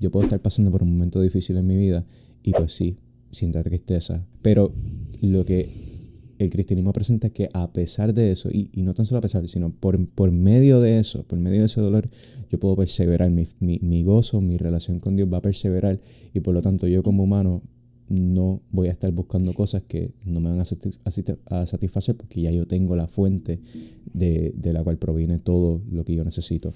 yo puedo estar pasando por un momento difícil en mi vida y pues sí, sienta tristeza. Pero lo que el cristianismo presenta es que a pesar de eso, y, no tan solo a pesar, sino por, por medio de eso, por medio de ese dolor, yo puedo perseverar. Mi, mi, gozo, mi relación con Dios va a perseverar y por lo tanto yo como humano no voy a estar buscando cosas que no me van a satisfacer porque ya yo tengo la fuente de, de la cual proviene todo lo que yo necesito.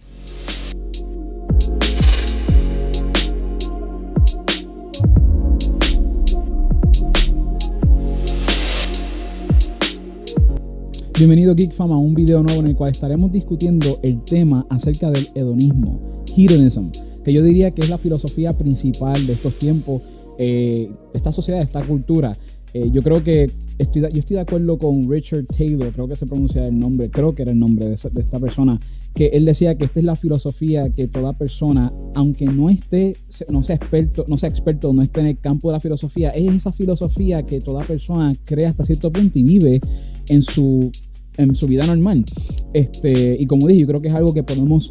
Bienvenido Geek Fama a un video nuevo en el cual estaremos discutiendo el tema acerca del hedonismo, hedonism, que yo diría que es la filosofía principal de estos tiempos, eh, de esta sociedad, de esta cultura. Eh, yo creo que estoy, yo estoy de acuerdo con Richard Taylor, creo que se pronuncia el nombre, creo que era el nombre de, esta persona, que él decía que esta es la filosofía que toda persona, aunque no esté, no sea experto, no sea experto, no esté en el campo de la filosofía, es esa filosofía que toda persona crea hasta cierto punto y vive en su, en su vida normal. Este, y como dije, yo creo que es algo que podemos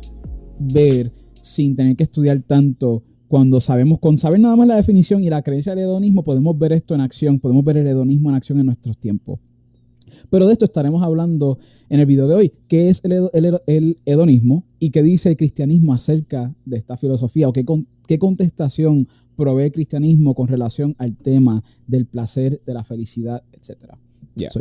ver sin tener que estudiar tanto. Cuando sabemos, con saber nada más la definición y la creencia del hedonismo, podemos ver esto en acción, podemos ver el hedonismo en acción en nuestros tiempos. Pero de esto estaremos hablando en el video de hoy. ¿Qué es el, el, hedonismo y qué dice el cristianismo acerca de esta filosofía? ¿O qué, qué contestación provee el cristianismo con relación al tema del placer, de la felicidad, etcétera? Ya.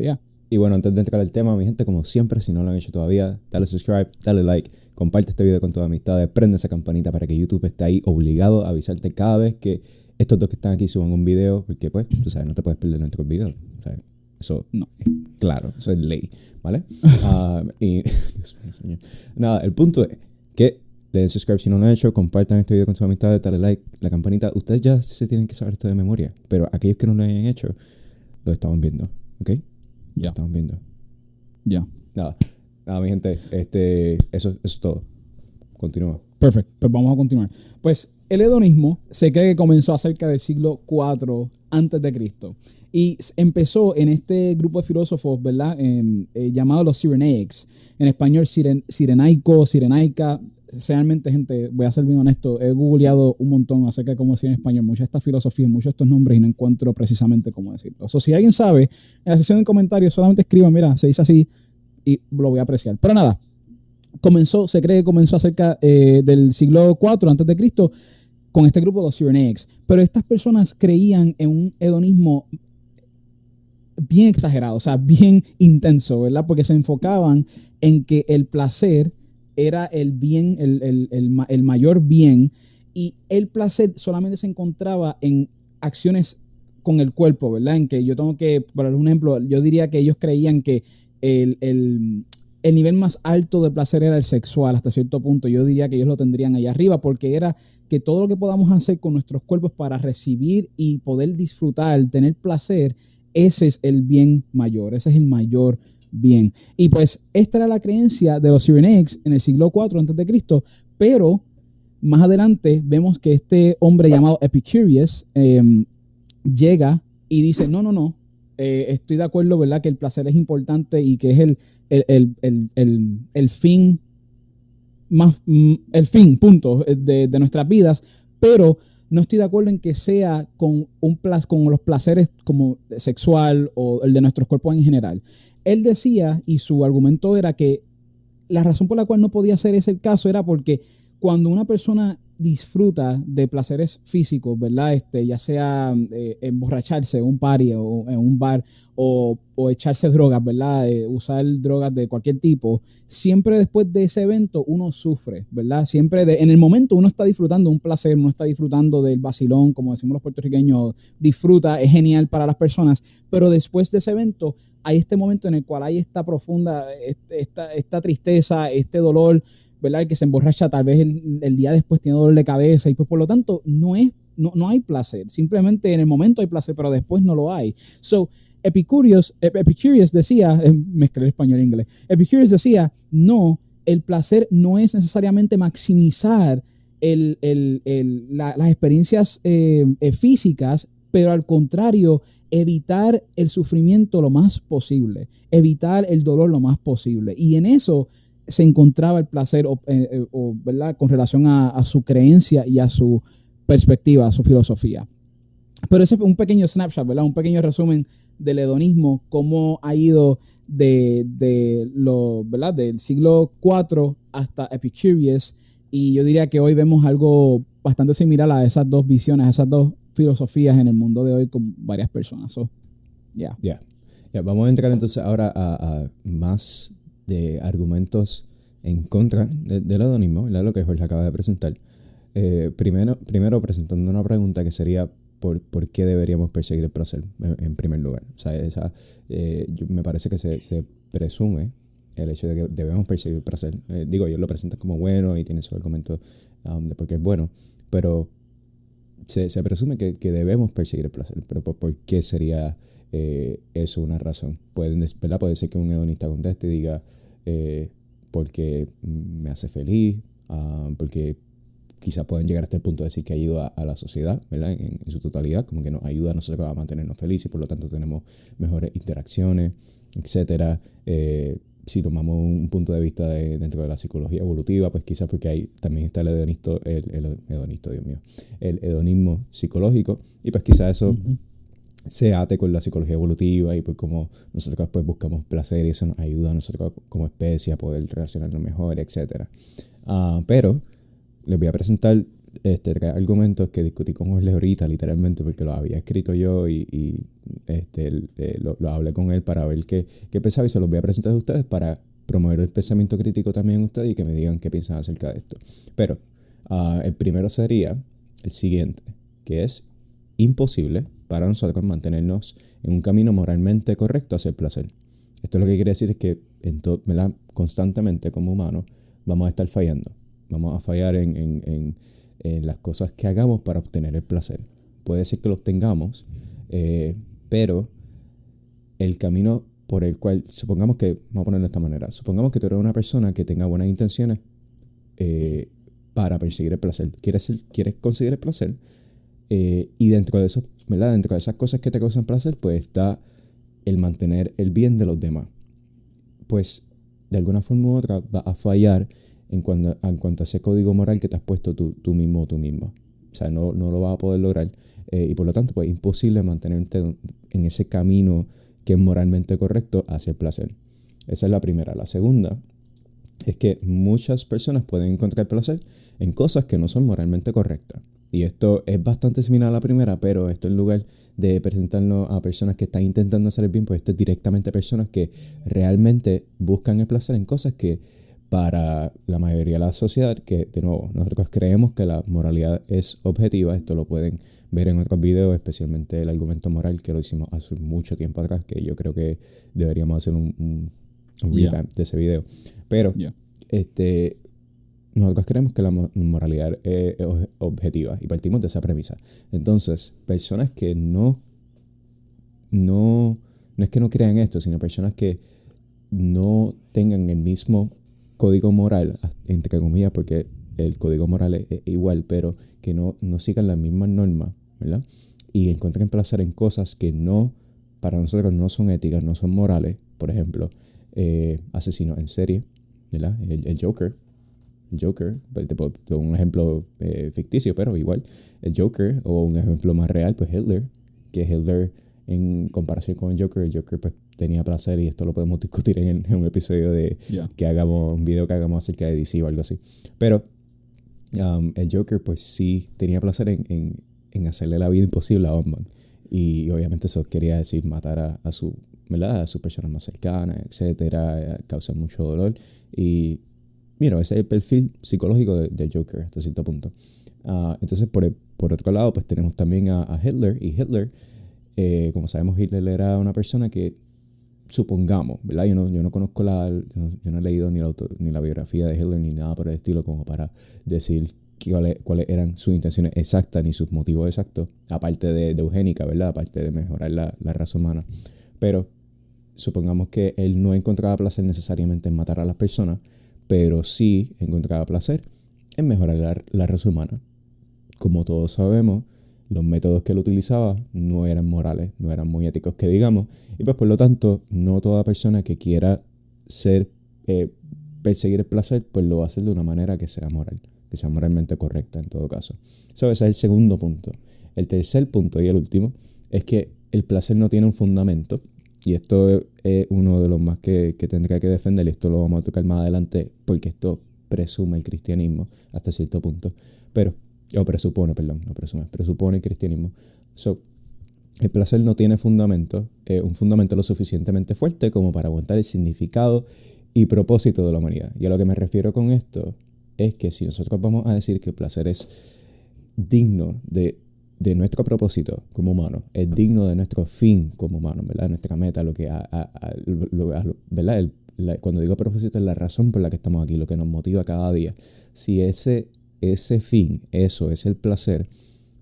Y bueno, antes de entrar al tema, mi gente, como siempre, si no lo han hecho todavía, dale subscribe, dale like, comparte este video con tus amistades, prende esa campanita para que YouTube esté ahí obligado a avisarte cada vez que estos dos que están aquí suban un video, porque pues, tú sabes, no te puedes perder nuestros videos. eso, no, claro, eso es ley, ¿vale? Ah, y, Dios mío, señor. Nada, el punto es que le den subscribe si no lo han hecho, compartan este video con sus amistades, dale like, la campanita. Ustedes ya se tienen que saber esto de memoria, pero aquellos que no lo hayan hecho, lo estaban viendo, ¿ok? Ya. Estamos viendo. Ya. Nada. Nada, mi gente. Este, eso, eso es todo. Continúa. Perfecto. Pues vamos a continuar. Pues el hedonismo se cree que comenzó cerca del siglo IV antes de Cristo. Y empezó en este grupo de filósofos, ¿verdad? Eh, llamado los Cyrenaics. En español, siren, sirenaico, sirenaica realmente, gente, voy a ser bien honesto, he googleado un montón acerca de cómo decir en español muchas de estas filosofías, muchos de estos nombres y no encuentro precisamente cómo decirlo. O si alguien sabe, en la sección de comentarios solamente escriban, mira, se dice así y lo voy a apreciar. Pero nada, comenzó, se cree que comenzó acerca eh, del siglo IV antes de Cristo con este grupo de los Cyrenaics. Pero estas personas creían en un hedonismo bien exagerado, o sea, bien intenso, ¿verdad? Porque se enfocaban en que el placer era el bien, el, mayor bien, y el placer solamente se encontraba en acciones con el cuerpo, ¿verdad? En que yo tengo que, por ejemplo, yo diría que ellos creían que el, el, nivel más alto de placer era el sexual hasta cierto punto. Yo diría que ellos lo tendrían ahí arriba porque era que todo lo que podamos hacer con nuestros cuerpos para recibir y poder disfrutar, tener placer, ese es el bien mayor, ese es el mayor bien. Y pues esta era la creencia de los Cyrenaics en el siglo IV a.C., pero más adelante vemos que este hombre llamado Epicurus em, llega y dice, no, no, no, eh, estoy de acuerdo, ¿verdad? Que el placer es importante y que es el, el, fin más, mm, el fin, punto, eh, de, de, nuestras vidas, pero no estoy de acuerdo en que sea con, un con los placeres como sexual o el de nuestros cuerpos en general. Él decía, y su argumento era que la razón por la cual no podía ser ese el caso era porque cuando una persona disfruta de placeres físicos, ¿verdad? Este, ya sea eh, emborracharse en un party o en un bar o, echarse drogas, ¿verdad? Eh, usar drogas de cualquier tipo, siempre después de ese evento uno sufre, ¿verdad? Siempre en el momento uno está disfrutando un placer, uno está disfrutando del vacilón, como decimos los puertorriqueños, disfruta, es genial para las personas, pero después de ese evento hay este momento en el cual hay esta profunda, este, esta, esta tristeza, este dolor, ¿verdad? Que se emborracha tal vez el, día después tiene dolor de cabeza y pues por lo tanto no es, no, no hay placer. Simplemente en el momento hay placer, pero después no lo hay. So, Epicurus, Epicurus decía, mezclé español e inglés, Epicurus decía, no, el placer no es necesariamente maximizar el, el, el, las experiencias eh, eh, físicas, pero al contrario, evitar el sufrimiento lo más posible, evitar el dolor lo más posible. Y en eso se encontraba el placer, o, eh, eh. Con relación a, su creencia y a su perspectiva, su filosofía. Pero ese es un pequeño snapshot, ¿verdad? Un pequeño resumen del hedonismo, cómo ha ido de, lo, del siglo IV hasta Epicurus. Y yo diría que hoy vemos algo bastante similar a esas dos visiones, a esas dos filosofías en el mundo de hoy con varias personas. ya. Ya. Vamos a entrar entonces ahora a, más de argumentos en contra del hedonismo, ¿verdad? lo que Jorge acaba de presentar. Eh, primero, primero presentando una pregunta que sería por, por, qué deberíamos perseguir el placer en, primer lugar. O sea, esa, eh, me parece que se, se, presume el hecho de que debemos perseguir el placer. Eh, digo, ellos lo presentan como bueno y tienen su argumento um, de por qué es bueno, pero se, se presume que, que, debemos perseguir el placer. Pero ¿por, qué sería eh, eso una razón? Pueden, ¿verdad? Puede ser que un hedonista conteste y diga, porque me hace feliz, uh, porque quizá pueden llegar hasta el punto de decir que ayuda a la sociedad, ¿verdad? En, su totalidad, como que nos ayuda a nosotros a mantenernos felices y por lo tanto tenemos mejores interacciones, etcétera. Eh, si tomamos un punto de vista dentro de la psicología evolutiva, pues quizás porque ahí también está el hedonisto, el, hedonisto, Dios mío, el hedonismo psicológico, y pues quizás eso se ate con la psicología evolutiva y pues como nosotros pues buscamos placer y eso nos ayuda a nosotros como especie a poder relacionarnos mejor, etcétera. Uh, pero les voy a presentar este, tres argumentos que discutí con Jorge ahorita, literalmente, porque lo había escrito yo y, este, eh, lo, hablé con él para ver qué, qué pensaba y se los voy a presentar a ustedes para promover el pensamiento crítico también en ustedes y que me digan qué piensan acerca de esto. Pero ah, el primero sería el siguiente, que es imposible para nosotros mantenernos en un camino moralmente correcto hacia el placer. Esto lo que quiere decir es que en constantemente como humanos vamos a estar fallando Vamos a fallar en, las cosas que hagamos para obtener el placer. Puede ser que lo obtengamos, eh, pero el camino por el cual, supongamos que, vamos a ponerlo de esta manera, supongamos que tú eres una persona que tenga buenas intenciones eh, para perseguir el placer. Quieres, quieres conseguir el placer eh, y dentro de eso, ¿verdad? Dentro de esas cosas que te causan placer, pues está el mantener el bien de los demás. Pues de alguna forma u otra va a fallar en cuanto, a ese código moral que te has puesto tú, tú mismo o tú misma. O sea, no, no lo vas a poder lograr. Eh, y por lo tanto, pues es imposible mantenerte en ese camino que es moralmente correcto hacia el placer. Esa es la primera. La segunda es que muchas personas pueden encontrar placer en cosas que no son moralmente correctas. Y esto es bastante similar a la primera, pero esto en lugar de presentarnos a personas que están intentando hacer el bien, pues esto es directamente a personas que realmente buscan el placer en cosas que para la mayoría de la sociedad, que de nuevo, nosotros creemos que la moralidad es objetiva, esto lo pueden ver en otros videos, especialmente el argumento moral que lo hicimos hace mucho tiempo atrás, que yo creo que deberíamos hacer un, un, revamp de ese video. Pero este, nosotros creemos que la moralidad es objetiva y partimos de esa premisa. Entonces, personas que no, no, no es que no crean esto, sino personas que no tengan el mismo código moral, entre comillas, porque el código moral es, igual, pero que no, no sigan las mismas normas, ¿verdad? Y encuentren placer en cosas que no, para nosotros no son éticas, no son morales. Por ejemplo, eh, asesinos en serie, ¿verdad? El, Joker. El Joker, pues, un ejemplo eh, ficticio, pero igual. El Joker, o un ejemplo más real, pues Hitler, que Hitler en comparación con el Joker, el Joker pues tenía placer y esto lo podemos discutir en, un episodio de que hagamos un video que hagamos acerca de DC o algo así. Pero um, el Joker pues sí tenía placer en, en, hacerle la vida imposible a Batman. Y obviamente eso quería decir matar a, a su, ¿verdad? A sus personas más cercanas, etcétera, causar mucho dolor. Y, mira, ese es el perfil psicológico del Joker hasta cierto punto. Uh, entonces, por, por otro lado, pues tenemos también a, a Hitler. Y Hitler, eh, como sabemos, Hitler era una persona que supongamos, ¿verdad? Yo no, yo no conozco la, yo no, he leído ni la, ni la biografía de Hitler ni nada por el estilo como para decir cuáles, cuáles eran sus intenciones exactas ni sus motivos exactos, aparte de, de eugénica, ¿verdad? Aparte de mejorar la, la, raza humana. Pero supongamos que él no encontraba placer necesariamente en matar a las personas, pero sí encontraba placer en mejorar la, la raza humana. Como todos sabemos, los métodos que él utilizaba no eran morales, no eran muy éticos que digamos, y pues por lo tanto no toda persona que quiera ser, eh, perseguir el placer, pues lo va a hacer de una manera que sea moral. que sea moralmente correcta en todo caso. Eso ese es el segundo punto. El tercer punto y el último es que el placer no tiene un fundamento y esto es uno de los más que, que tendría que defender y esto lo vamos a tocar más adelante porque esto presume el cristianismo hasta cierto punto, pero, o presupone, perdón, no presume, presupone el cristianismo. So, el placer no tiene fundamento, eh, un fundamento lo suficientemente fuerte como para aguantar el significado y propósito de la humanidad. Y a lo que me refiero con esto es que si nosotros vamos a decir que el placer es digno de, de nuestro propósito como humano, es digno de nuestro fin como humano, ¿verdad? Nuestra meta, lo que, ¿verdad? Cuando digo propósito es la razón por la que estamos aquí, lo que nos motiva cada día. Si ese, ese fin, eso es el placer,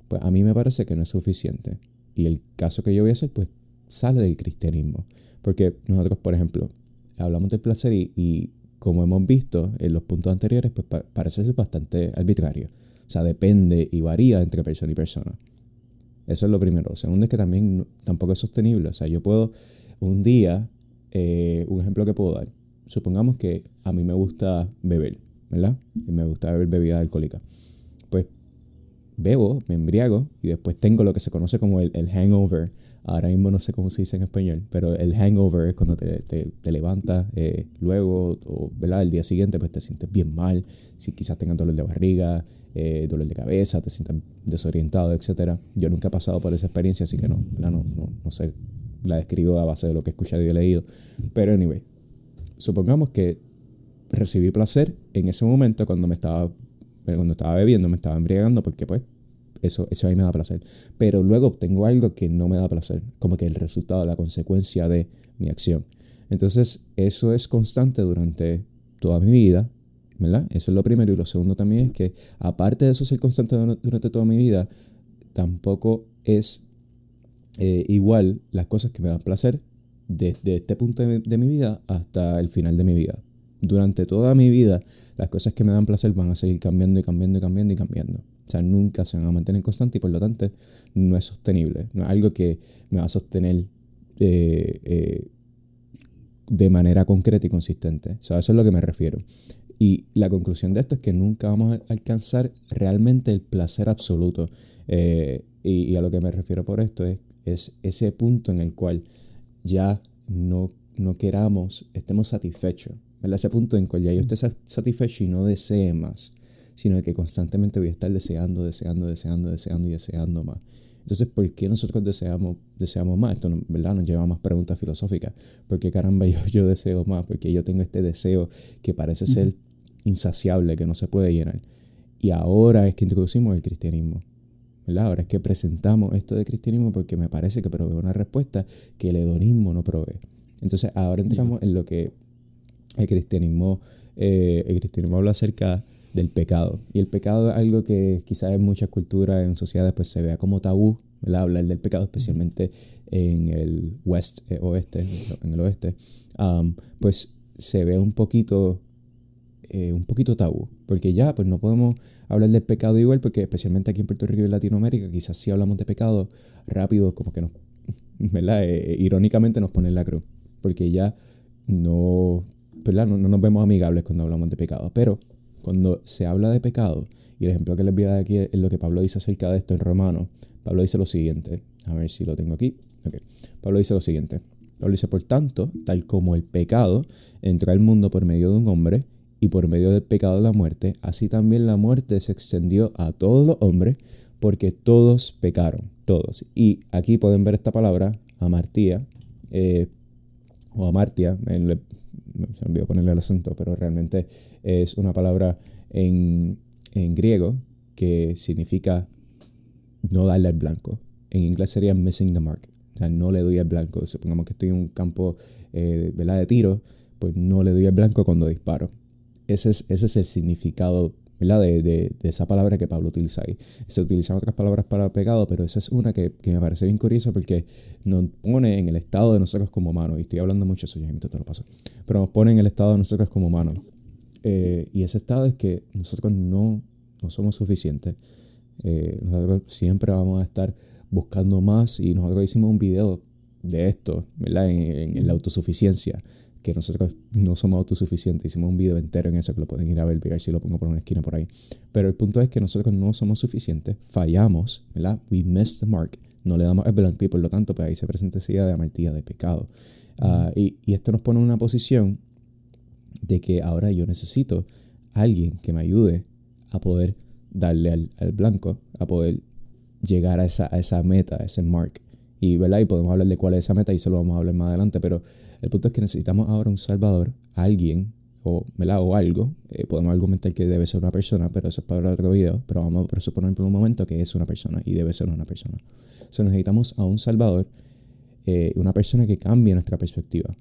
pues a mí me parece que no es suficiente. Y el caso que yo voy a hacer, pues sale del cristianismo. Porque nosotros, por ejemplo, hablamos del placer y, como hemos visto en los puntos anteriores, pues parece ser bastante arbitrario. O sea, depende y varía entre persona y persona. Eso es lo primero. Segundo es que también tampoco es sostenible. O sea, yo puedo un día, eh, un ejemplo que puedo dar. Supongamos que a mí me gusta beber, ¿verdad? Y me gusta beber bebida alcohólica. Pues bebo, me embriago y después tengo lo que se conoce como el, hangover. Ahora mismo no sé cómo se dice en español, pero el hangover es cuando te, te, levantas eh, luego o ¿verdad? el día siguiente pues te sientes bien mal, si quizás tengas dolor de barriga, eh, dolor de cabeza, te sientes desorientado, etc. Yo nunca he pasado por esa experiencia, así que no, no, no, no sé, la describo a base de lo que he escuchado y he leído. Pero anyway, supongamos que recibí placer en ese momento cuando me estaba cuando estaba bebiendo me estaba embriagando porque pues eso, eso a mí me da placer. Pero luego obtengo algo que no me da placer, como que el resultado, la consecuencia de mi acción. Entonces, eso es constante durante toda mi vida, ¿verdad? Eso es lo primero. Y lo segundo también es que, aparte de eso ser constante durante toda mi vida, tampoco es eh, igual las cosas que me dan placer desde este punto de mi vida hasta el final de mi vida durante toda mi vida, las cosas que me dan placer van a seguir cambiando y cambiando y cambiando y cambiando. O sea, nunca se van a mantener constantes y por lo tanto no es sostenible. No es algo que me va a sostener eh, eh, de manera concreta y consistente. O sea, eso es lo que me refiero. Y la conclusión de esto es que nunca vamos a alcanzar realmente el placer absoluto. Eh, y, a lo que me refiero por esto es, es ese punto en el cual ya no, no queramos, estemos satisfechos. Ese punto en que ya yo esté satisfecho y no desee más, sino que constantemente voy a estar deseando, deseando, deseando, deseando y deseando más. Entonces, ¿por qué nosotros deseamos, deseamos más? Esto ¿verdad? nos lleva a más preguntas filosóficas. ¿Por qué caramba yo, yo deseo más? Porque yo tengo este deseo que parece ser insaciable, que no se puede llenar. Y ahora es que introducimos el cristianismo. ¿verdad? Ahora es que presentamos esto de cristianismo porque me parece que provee una respuesta que el hedonismo no provee. Entonces, ahora entramos en lo que el cristianismo, eh, el cristianismo habla acerca del pecado. Y el pecado es algo que quizás en muchas culturas, en sociedades, pues se vea como tabú, ¿verdad? Hablar del pecado, especialmente en el west, eh, oeste, en el oeste, pues se ve un poquito, eh, un poquito tabú. Porque ya, pues no podemos hablar del pecado igual, porque especialmente aquí en Puerto Rico y en Latinoamérica, quizás si hablamos de pecado rápido, como que nos, irónicamente nos ponen la cruz. Porque ya no no, nos vemos amigables cuando hablamos de pecado. Pero cuando se habla de pecado, y el ejemplo que les voy a dar aquí es lo que Pablo dice acerca de esto en Romano, Pablo dice lo siguiente. A ver si lo tengo aquí. Pablo dice lo siguiente. Pablo dice, por tanto, tal como el pecado entró al mundo por medio de un hombre, y por medio del pecado de la muerte, así también la muerte se extendió a todos los hombres, porque todos pecaron, todos. Y aquí pueden ver esta palabra, amartía, eh, o amartia, en, me olvidó ponerle el acento, pero realmente es una palabra en, en griego que significa no darle al blanco. En inglés sería missing the mark. O sea, no le doy al blanco. Supongamos que estoy en un campo eh, de tiro, pues no le doy al blanco cuando disparo. Ese es, ese es el significado de, de, esa palabra que Pablo utiliza ahí. Se utilizan otras palabras para pecado, pero esa es una que, me parece bien curiosa porque nos pone en el estado de nosotros como humanos. Y estoy hablando mucho eso, ya te lo paso. Pero nos pone en el estado de nosotros como humanos. Eh, y ese estado es que nosotros no, somos suficientes. Eh, nosotros siempre vamos a estar buscando más y nosotros hicimos un video de esto, ¿verdad? En, la autosuficiencia que nosotros no somos autosuficientes. Hicimos un video entero en eso que lo pueden ir a ver, ver si lo pongo por una esquina por ahí. Pero el punto es que nosotros no somos suficientes, fallamos, ¿verdad? We missed the mark, no le damos el blanco y por lo tanto, pues ahí se presenta esa idea de amartilla, de pecado. Ah, y, y, esto nos pone en una posición de que ahora yo necesito a alguien que me ayude a poder darle al, al blanco, a poder llegar a esa, a esa meta, a ese mark. Y, ¿verdad? y podemos hablar de cuál es esa meta y eso lo vamos a hablar más adelante, pero el punto es que necesitamos ahora un salvador, alguien o, o algo. Eh, podemos argumentar que debe ser una persona, pero eso es para otro video. Pero vamos a presuponer por un momento que es una persona y debe ser una persona. Entonces necesitamos a un salvador, eh, una persona que cambie nuestra perspectiva.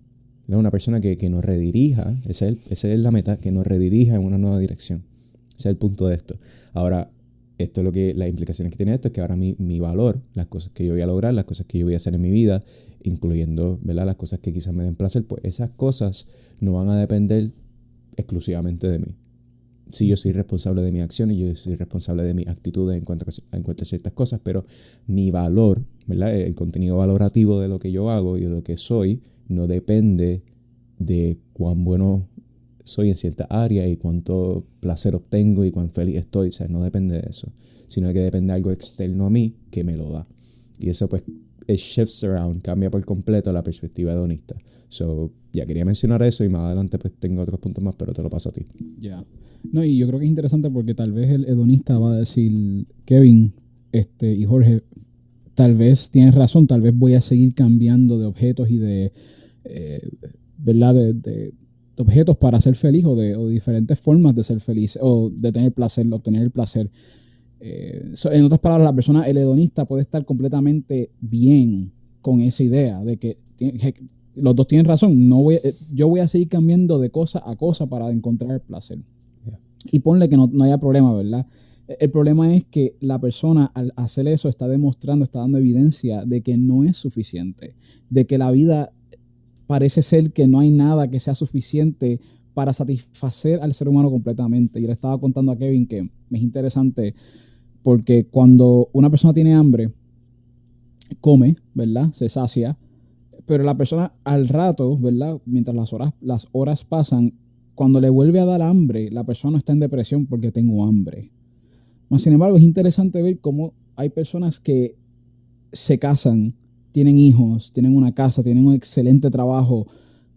Una persona que, que nos redirija, esa es, esa es la meta, que nos redirija en una nueva dirección. Ese es el punto de esto. Ahora, esto es lo que las implicaciones que tiene esto es que ahora mi, mi, valor, las cosas que yo voy a lograr, las cosas que yo voy a hacer en mi vida, incluyendo ¿verdad? las cosas que quizás me den placer, pues esas cosas no van a depender exclusivamente de mí. Sí, yo soy responsable de mis acciones, yo soy responsable de mis actitudes en cuanto a, en cuanto a ciertas cosas, pero mi valor, ¿verdad? el contenido valorativo de lo que yo hago y de lo que soy, no depende de cuán bueno soy en cierta área y cuánto placer obtengo y cuán feliz estoy. O sea, no depende de eso, sino que depende de algo externo a mí que me lo da. Y eso pues it shifts around, cambia por completo la perspectiva hedonista. So, ya quería mencionar eso y más adelante pues tengo otros puntos más, pero te lo paso a ti. Ya. No, y yo creo que es interesante porque tal vez el hedonista va a decir, Kevin este, y Jorge, tal vez tienes razón, tal vez voy a seguir cambiando de objetos y de, eh, ¿verdad? de objetos para ser feliz o de, diferentes formas de ser feliz o de tener placer, obtener el placer. Eh, en otras palabras, la persona, el hedonista puede estar completamente bien con esa idea de que, los dos tienen razón. No voy, eh, yo voy a seguir cambiando de cosa a cosa para encontrar el placer. Y ponle que no, no haya problema, ¿verdad? E, el problema es que la persona al hacer eso está demostrando, está dando evidencia de que no es suficiente, de que la vida parece ser que no hay nada que sea suficiente para satisfacer al ser humano completamente. Y le estaba contando a Kevin que es interesante porque cuando una persona tiene hambre, come, ¿verdad? Se sacia, pero la persona al rato, ¿verdad? Mientras las horas, las horas pasan, cuando le vuelve a dar hambre, la persona está en depresión porque tengo hambre. sin embargo, es interesante ver cómo hay personas que se casan tienen hijos, tienen una casa, tienen un excelente trabajo,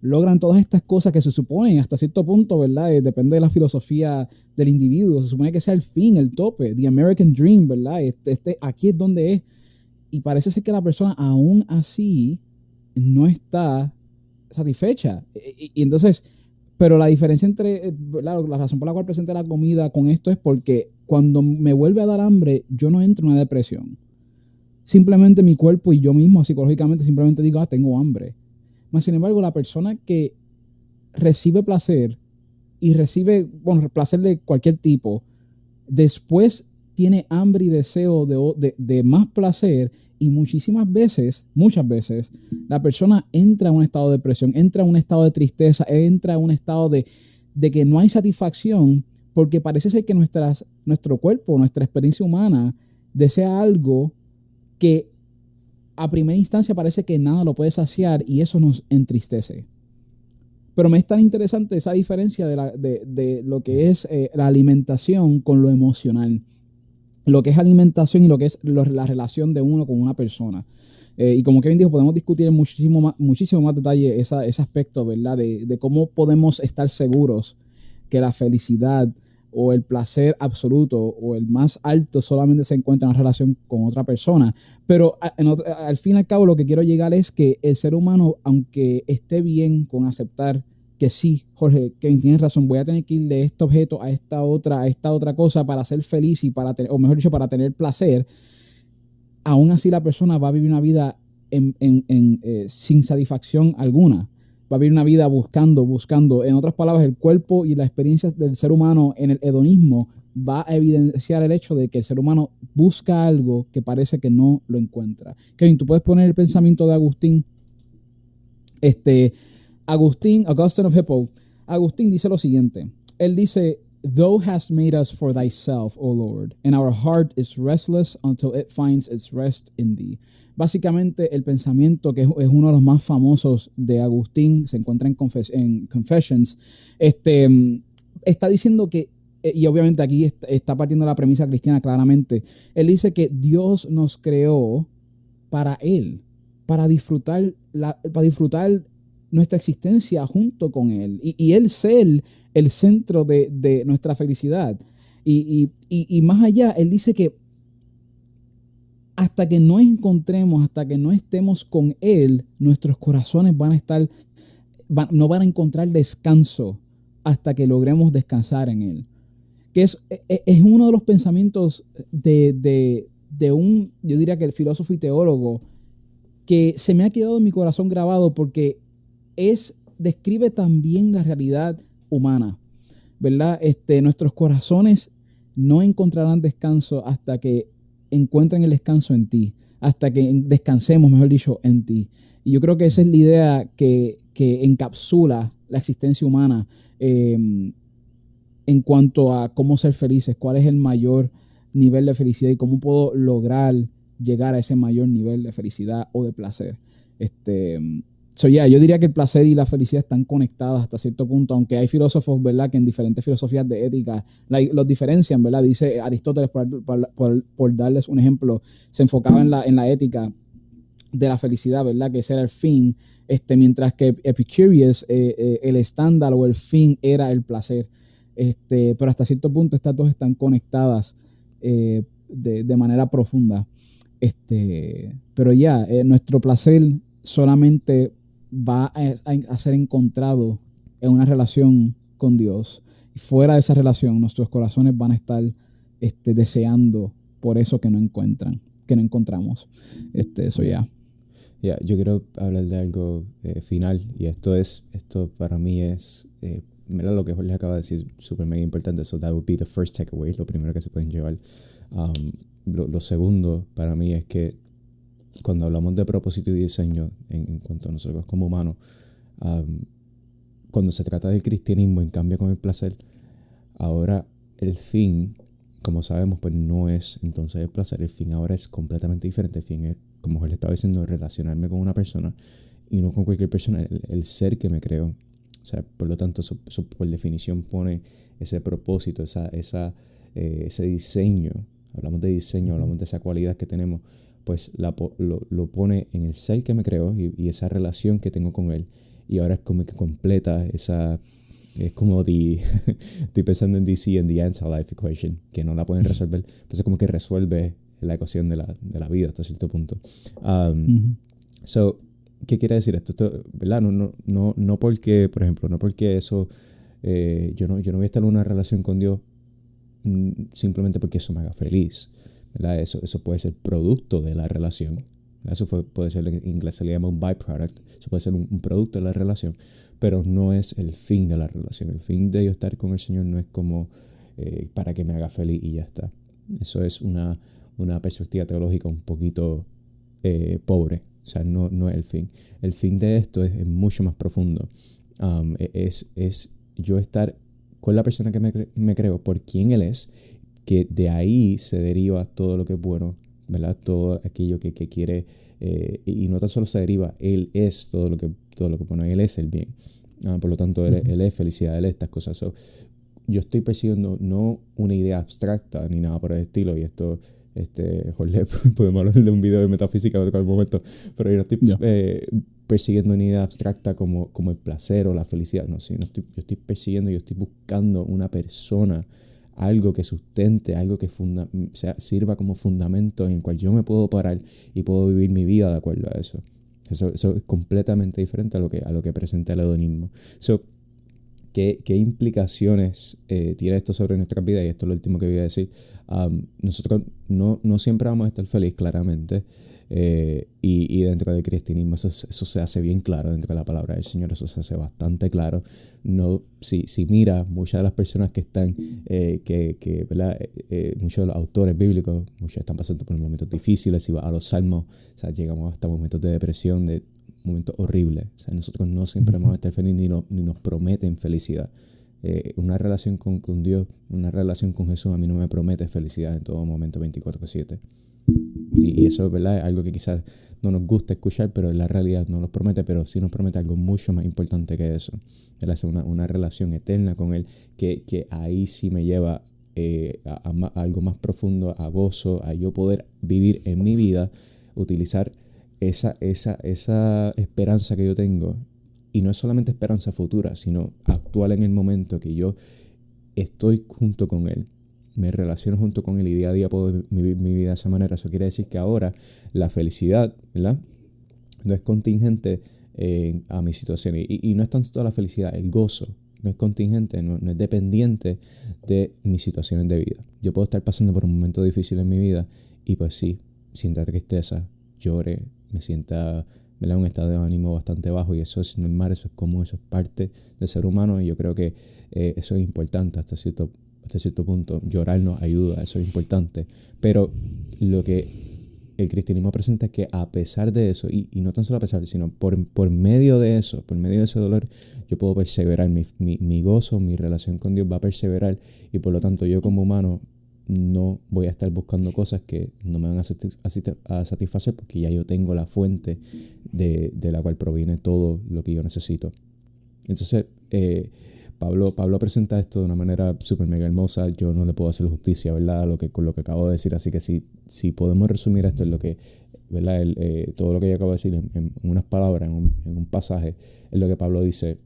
logran todas estas cosas que se suponen hasta cierto punto, ¿verdad? Eh, depende de la filosofía del individuo. Se supone que sea el fin, el tope, the American Dream, ¿verdad? Este, este, aquí es donde es. Y parece ser que la persona aún así no está satisfecha. Y, y entonces, pero la diferencia entre, eh, la, la, razón por la cual presenté la comida con esto es porque cuando me vuelve a dar hambre, yo no entro en una depresión. Simplemente mi cuerpo y yo mismo psicológicamente simplemente digo, ah, tengo hambre. Mas, sin embargo, la persona que recibe placer y recibe, placer de cualquier tipo, después tiene hambre y deseo de, de, más placer y muchísimas veces, muchas veces, la persona entra en un estado de depresión, entra en un estado de tristeza, entra en un estado de, de que no hay satisfacción porque parece ser que nuestras, nuestro cuerpo, nuestra experiencia humana desea algo que a primera instancia parece que nada lo puede saciar y eso nos entristece. Pero me es tan interesante esa diferencia de, lo que es eh, la alimentación con lo emocional. Lo que es alimentación y lo que es la relación de uno con una persona. Eh, y como Kevin dijo, podemos discutir en muchísimo más, muchísimo más detalle ese aspecto, ¿verdad? De, de, cómo podemos estar seguros que la felicidad o el placer absoluto o el más alto solamente se encuentra en una relación con otra persona. Pero al fin y al cabo lo que quiero llegar es que el ser humano, aunque esté bien con aceptar que sí, Jorge, que tienes razón, voy a tener que ir de este objeto a esta otra, a esta otra cosa para ser feliz y para tener, o mejor dicho, para tener placer, aún así la persona va a vivir una vida eh, sin satisfacción alguna va a vivir una vida buscando, buscando. En otras palabras, el cuerpo y la experiencia del ser humano en el hedonismo va a evidenciar el hecho de que el ser humano busca algo que parece que no lo encuentra. Kevin, tú puedes poner el pensamiento de Agustín. Este, Agustín, Augustine of Hippo, Agustín dice lo siguiente. Él dice, Thou hast made us for thyself, O Lord, and our heart is restless until it finds its rest in thee. Básicamente, el pensamiento que es uno de los más famosos de Agustín, se encuentra en, en Confessions, este, está diciendo que, eh, y obviamente aquí está, partiendo la premisa cristiana claramente, él dice que Dios nos creó para Él, para disfrutar, la, para disfrutar nuestra existencia junto con Él y, Él ser el centro de, nuestra felicidad. Y, más allá, Él dice que hasta que no encontremos, hasta que no estemos con Él, nuestros corazones van a estar, no van a encontrar descanso hasta que logremos descansar en Él. Que es, e, e, es uno de los pensamientos de, de, de un, yo diría que el filósofo y teólogo, que se me ha quedado en mi corazón grabado porque es, describe también la realidad humana, ¿verdad? Este, nuestros corazones no encontrarán descanso hasta que encuentren el descanso en ti, hasta que descansemos, mejor dicho, en ti. Y yo creo que esa es la idea que, encapsula la existencia humana em, en cuanto a cómo ser felices, cuál es el mayor nivel de felicidad y cómo puedo lograr llegar a ese mayor nivel de felicidad o de placer. Este, So, yeah, yo diría que el placer y la felicidad están conectadas hasta cierto punto, aunque hay filósofos, ¿verdad?, que en diferentes filosofías de ética los diferencian, ¿verdad? Dice Aristóteles, por, darles un ejemplo, se enfocaba en la, en la ética de la felicidad, ¿verdad?, que ese era el fin, este, mientras que Epicurus, eh, eh, el estándar o el fin era el placer. Este, pero hasta cierto punto estas dos están conectadas eh, de, manera profunda. Este, pero ya, nuestro placer solamente va a, ser encontrado en una relación con Dios. Y fuera de esa relación, nuestros corazones van a estar este, deseando por eso que no encuentran, que no encontramos. Este, eso ya. Ya, yo quiero hablar de algo eh, final y esto es, esto para mí es, eh, lo que Jorge acaba de decir, súper mega importante, so that would be the first takeaway, lo primero que se pueden llevar. Um, lo, lo, segundo para mí es que cuando hablamos de propósito y diseño en, cuanto a nosotros como humanos, cuando se trata del cristianismo en cambio con el placer, ahora el fin, como sabemos, pues no es entonces el placer, el fin ahora es completamente diferente. El fin es, como él estaba diciendo, relacionarme con una persona y no con cualquier persona, el, ser que me creo. O sea, por lo tanto, eso, por definición pone ese propósito, esa, esa, eh, ese diseño. Hablamos de diseño, hablamos de esa cualidad que tenemos pues lo, lo, pone en el ser que me creo y, esa relación que tengo con él. Y ahora es como que completa esa, es como de, estoy pensando en DC, en the answer life equation, que no la pueden resolver, pues es como que resuelve la ecuación de la, de la vida hasta cierto punto. Um, so, ¿qué quiere decir esto? esto ¿verdad? No, no, no, no porque, por ejemplo, no porque eso, eh, yo, no, yo no voy a estar en una relación con Dios mm, simplemente porque eso me haga feliz. Eso, puede ser producto de la relación. Eso puede ser, en inglés se le llama un byproduct. Eso puede ser un, producto de la relación, pero no es el fin de la relación. El fin de yo estar con el Señor no es como eh, para que me haga feliz y ya está. Eso es una, una perspectiva teológica un poquito eh, pobre. O sea, no, no es el fin. El fin de esto es, mucho más profundo. Um, e, es, es yo estar con la persona que me, me creo por quién Él es que de ahí se deriva todo lo que es bueno, ¿verdad? Todo aquello que, quiere, eh, y no tan solo se deriva, Él es todo lo que, todo lo que bueno, Él es el bien. Ah, por lo tanto, él, es felicidad, Él es estas cosas. yo estoy persiguiendo no una idea abstracta ni nada por el estilo, y esto, este, Jorge, podemos hablar de un video de metafísica en otro momento, pero yo no estoy eh, persiguiendo una idea abstracta como, como el placer o la felicidad, no, sí, no estoy, yo estoy persiguiendo, yo estoy buscando una persona algo que sustente, algo que funda sea, sirva como fundamento en el cual yo me puedo parar y puedo vivir mi vida de acuerdo a eso. Eso, es completamente diferente a lo que, a lo que presenta el hedonismo. So, ¿qué, ¿qué, implicaciones eh, tiene esto sobre nuestra vida? Y esto es lo último que voy a decir. Um, nosotros no, no siempre vamos a estar felices, claramente. Eh, y, dentro del cristianismo eso, eso, se hace bien claro, dentro de la palabra del Señor eso se hace bastante claro. No, si, si mira, muchas de las personas que están, eh, que, que ¿verdad? Eh, muchos de los autores bíblicos, muchos están pasando por momentos difíciles, si va a los salmos, o sea, llegamos hasta momentos de depresión, de momentos horribles. O sea, nosotros no siempre vamos a estar felices ni, ni nos prometen felicidad. Eh, una relación con, con, Dios, una relación con Jesús a mí no me promete felicidad en todo momento 24/7. Y, eso ¿verdad? es algo que quizás no nos gusta escuchar, pero la realidad no nos promete, pero sí nos promete algo mucho más importante que eso. Él hace una, una relación eterna con Él, que, que ahí sí me lleva eh, a, algo más profundo, a gozo, a yo poder vivir en mi vida, utilizar esa, esa, esa esperanza que yo tengo. Y no es solamente esperanza futura, sino actual en el momento que yo estoy junto con Él. Me relaciono junto con Él y día a día puedo vivir mi vida de esa manera. Eso quiere decir que ahora la felicidad, ¿verdad? No es contingente eh, a mi situación. Y, y, no es tanto la felicidad, el gozo no es contingente, no, es dependiente de mis situaciones de vida. Yo puedo estar pasando por un momento difícil en mi vida y pues sí, sienta tristeza, llore, me sienta en un estado de ánimo bastante bajo y eso es normal, eso es común, eso es parte del ser humano y yo creo que eh, eso es importante hasta cierto, hasta cierto punto. Llorar nos ayuda, eso es importante. Pero lo que el cristianismo presenta que a pesar de eso, y, no tan solo a pesar, sino por, por, medio de eso, por medio de ese dolor, yo puedo perseverar, mi, mi, gozo, mi relación con Dios va a perseverar y por lo tanto yo como humano no voy a estar buscando cosas que no me van a, a satisfacer porque ya yo tengo la fuente de, de, la cual proviene todo lo que yo necesito. Entonces, eh, Pablo, Pablo presenta esto de una manera súper mega hermosa. Yo no le puedo hacer justicia, ¿verdad? lo que, con lo que acabo de decir. Así que si, si podemos resumir esto en lo que, ¿verdad? Eh, todo lo que yo acabo de decir en, unas palabras, en un, pasaje, es lo que Pablo dice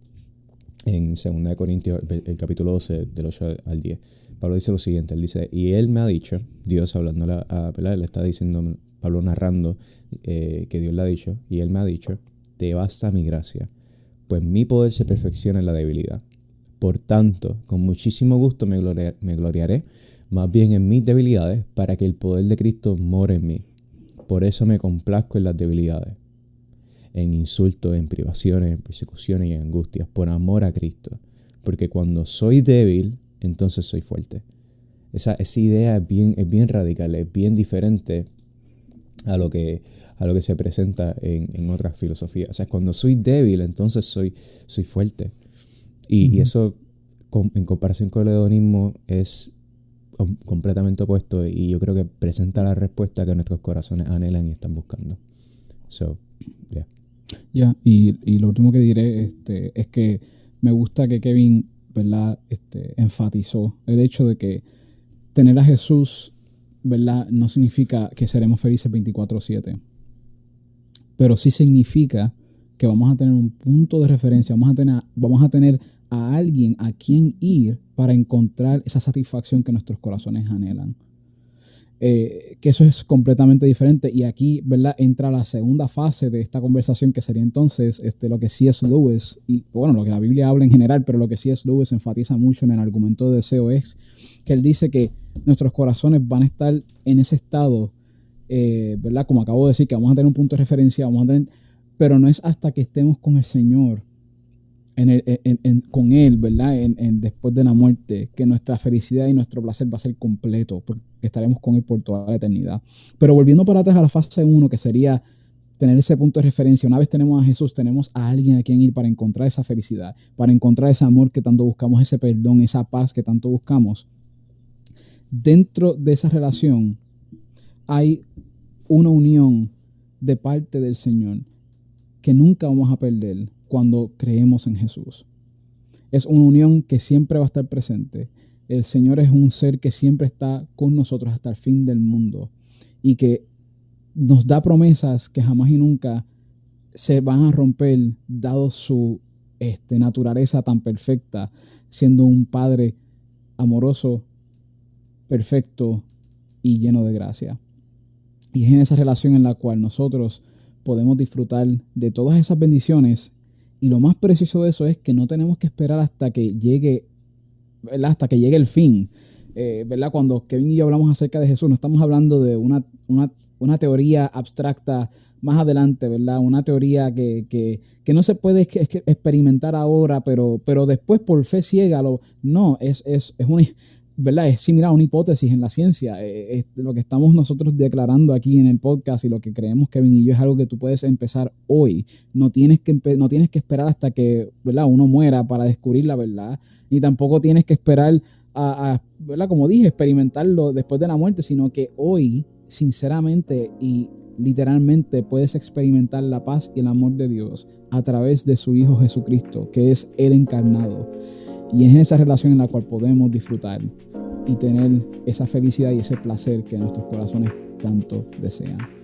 en 2 Corintios, el, capítulo 12, del 8 al 10. Pablo dice lo siguiente, él dice, y él me ha dicho, Dios hablando, ¿verdad? Le está diciendo, Pablo narrando eh, que Dios le ha dicho, y él me ha dicho, te basta mi gracia, pues mi poder se perfecciona en la debilidad. Por tanto, con muchísimo gusto me, gloriaré más bien en mis debilidades para que el poder de Cristo more en mí. Por eso me complazco en las debilidades, en insultos, en privaciones, en persecuciones y en angustias, por amor a Cristo. Porque cuando soy débil, entonces soy fuerte. Esa, idea es bien, es bien radical, es bien diferente a lo que, a lo que se presenta en, en otras filosofías. O sea, cuando soy débil, entonces soy, soy fuerte. Y, eso, en comparación con el hedonismo, es completamente opuesto y yo creo que presenta la respuesta que nuestros corazones anhelan y están buscando. So, yeah. Ya, y, lo último que diré este, es que me gusta que Kevin, ¿verdad? Este, enfatizó el hecho de que tener a Jesús, ¿verdad? No significa que seremos felices 24/7, pero sí significa que vamos a tener un punto de referencia, vamos a tener, vamos a tener a alguien a quien ir para encontrar esa satisfacción que nuestros corazones anhelan. Eh, que eso es completamente diferente y aquí ¿verdad? entra la segunda fase de esta conversación que sería entonces este, lo que C.S. Lewis y bueno lo que la Biblia habla en general pero lo que C.S. Lewis enfatiza mucho en el argumento de deseo es que él dice que nuestros corazones van a estar en ese estado eh, ¿verdad? como acabo de decir que vamos a tener un punto de referencia vamos a tener pero no es hasta que estemos con el Señor con Él, ¿verdad? En, después de la muerte, que nuestra felicidad y nuestro placer va a ser completo, porque estaremos con Él por toda la eternidad. Pero volviendo para atrás a la fase 1, que sería tener ese punto de referencia, una vez tenemos a Jesús, tenemos a alguien a quien ir para encontrar esa felicidad, para encontrar ese amor que tanto buscamos, ese perdón, esa paz que tanto buscamos. Dentro de esa relación hay una unión de parte del Señor que nunca vamos a perder cuando creemos en Jesús. Es una unión que siempre va a estar presente. El Señor es un ser que siempre está con nosotros hasta el fin del mundo y que nos da promesas que jamás y nunca se van a romper dado su este, naturaleza tan perfecta, siendo un Padre amoroso, perfecto y lleno de gracia. Y es en esa relación en la cual nosotros podemos disfrutar de todas esas bendiciones y lo más preciso de eso es que no tenemos que esperar hasta que llegue. Hasta que llegue el fin. Eh, ¿verdad? Cuando Kevin y yo hablamos acerca de Jesús, no estamos hablando de una, una, teoría abstracta más adelante, ¿verdad? Una teoría que, que, que no se puede experimentar ahora, pero, pero después por fe ciega. Lo, no, es, es, es, una, ¿verdad? Es similar a una hipótesis en la ciencia. Eh, lo que estamos nosotros declarando aquí en el podcast y lo que creemos Kevin y yo es algo que tú puedes empezar hoy. No tienes que, no tienes que esperar hasta que ¿verdad? uno muera para descubrir la verdad, ni tampoco tienes que esperar a, ¿verdad? como dije, experimentarlo después de la muerte, sino que hoy, sinceramente y literalmente puedes experimentar la paz y el amor de Dios a través de su Hijo Jesucristo, que es el encarnado. Y es esa relación en la cual podemos disfrutar y tener esa felicidad y ese placer que nuestros corazones tanto desean.